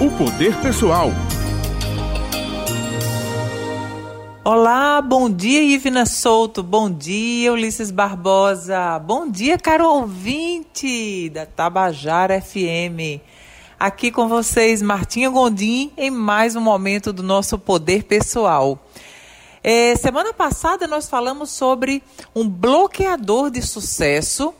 O Poder Pessoal. Olá, bom dia Ivina Souto, bom dia Ulisses Barbosa, bom dia caro ouvinte da Tabajara FM. Aqui com vocês, Martinha Gondim, em mais um momento do nosso Poder Pessoal. É, semana passada nós falamos sobre um bloqueador de sucesso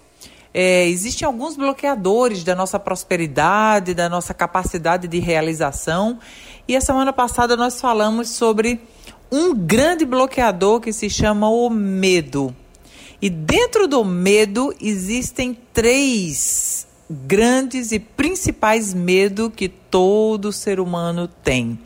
é, existem alguns bloqueadores da nossa prosperidade, da nossa capacidade de realização. E a semana passada nós falamos sobre um grande bloqueador que se chama o medo. E dentro do medo existem três grandes e principais medos que todo ser humano tem.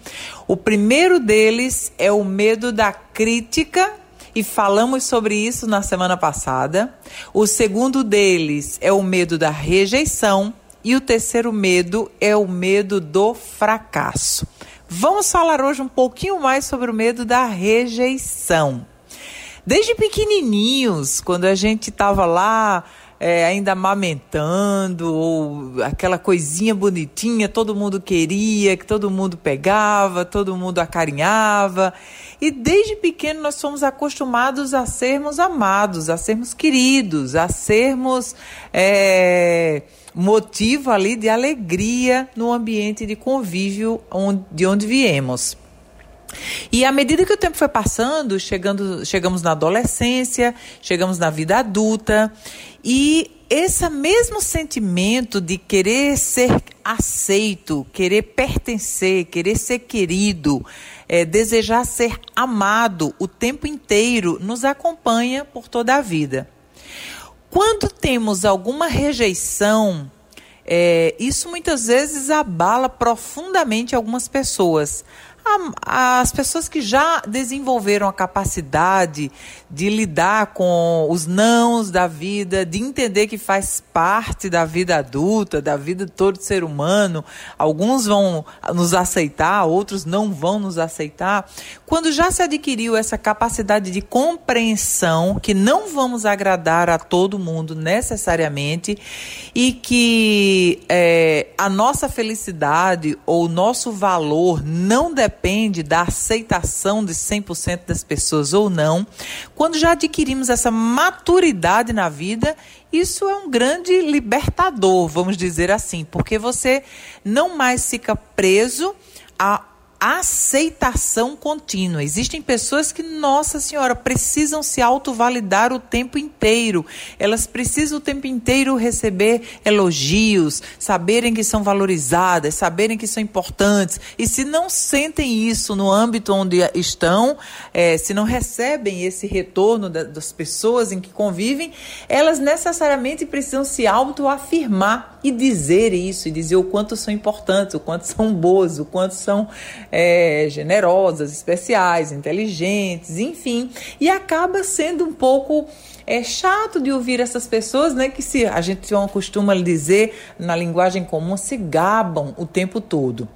O primeiro deles é o medo da crítica e falamos sobre isso na semana passada. O segundo deles é o medo da rejeição e o terceiro medo é o medo do fracasso. Vamos falar hoje um pouquinho mais sobre o medo da rejeição. Desde pequenininhos, quando a gente estava lá é, ainda amamentando, ou aquela coisinha bonitinha, todo mundo queria, que todo mundo pegava, todo mundo acarinhava. E desde pequeno nós somos acostumados a sermos amados, a sermos queridos, a sermos é, motivo ali de alegria no ambiente de convívio onde, de onde viemos. E à medida que o tempo foi passando, chegando, chegamos na adolescência, chegamos na vida adulta, e esse mesmo sentimento de querer ser aceito, querer pertencer, querer ser querido, é, desejar ser amado o tempo inteiro, nos acompanha por toda a vida. Quando temos alguma rejeição, é, isso muitas vezes abala profundamente algumas pessoas as pessoas que já desenvolveram a capacidade de lidar com os nãos da vida, de entender que faz parte da vida adulta, da vida de todo ser humano, alguns vão nos aceitar, outros não vão nos aceitar. Quando já se adquiriu essa capacidade de compreensão que não vamos agradar a todo mundo necessariamente e que é, a nossa felicidade ou o nosso valor não depende depende da aceitação de 100% das pessoas ou não, quando já adquirimos essa maturidade na vida, isso é um grande libertador, vamos dizer assim, porque você não mais fica preso a aceitação contínua. Existem pessoas que, nossa senhora, precisam se autovalidar o tempo inteiro. Elas precisam o tempo inteiro receber elogios, saberem que são valorizadas, saberem que são importantes. E se não sentem isso no âmbito onde estão, é, se não recebem esse retorno da, das pessoas em que convivem, elas necessariamente precisam se autoafirmar e dizer isso, e dizer o quanto são importantes, o quanto são boas, o quanto são é, generosas, especiais, inteligentes, enfim. E acaba sendo um pouco é chato de ouvir essas pessoas, né, que se a gente costuma dizer na linguagem comum, se gabam o tempo todo.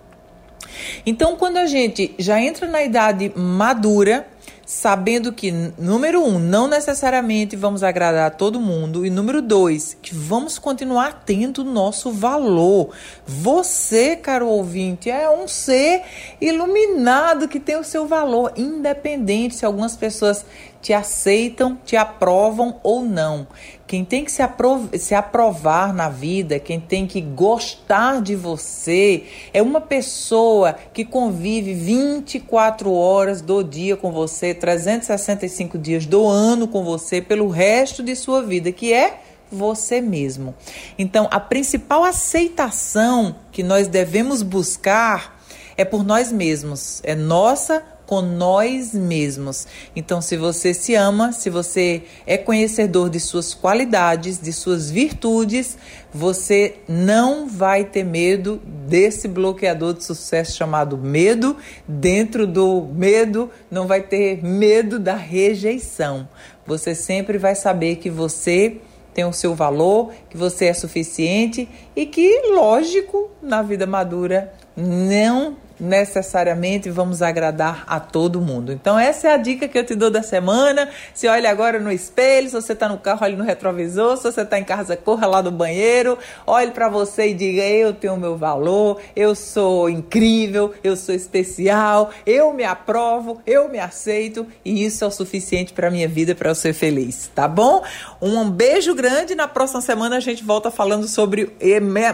Então, quando a gente já entra na idade madura, sabendo que, número um, não necessariamente vamos agradar a todo mundo, e número dois, que vamos continuar tendo nosso valor. Você, caro ouvinte, é um ser iluminado que tem o seu valor, independente se algumas pessoas te aceitam, te aprovam ou não. Quem tem que se, aprov se aprovar na vida, quem tem que gostar de você, é uma pessoa que convive 24 horas do dia com você, 365 dias do ano com você, pelo resto de sua vida, que é você mesmo. Então, a principal aceitação que nós devemos buscar é por nós mesmos, é nossa com nós mesmos. Então, se você se ama, se você é conhecedor de suas qualidades, de suas virtudes, você não vai ter medo desse bloqueador de sucesso chamado medo. Dentro do medo, não vai ter medo da rejeição. Você sempre vai saber que você tem o seu valor, que você é suficiente e que, lógico, na vida madura não necessariamente vamos agradar a todo mundo. Então, essa é a dica que eu te dou da semana. Se olha agora no espelho, se você está no carro, olhe no retrovisor, se você está em casa, corra lá do banheiro, olhe para você e diga: Eu tenho meu valor, eu sou incrível, eu sou especial, eu me aprovo, eu me aceito e isso é o suficiente para minha vida para eu ser feliz, tá bom? Um beijo grande. Na próxima semana a gente volta falando sobre,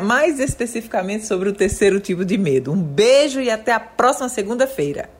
mais especificamente sobre o terceiro tipo de medo. Um beijo e até a próxima segunda-feira.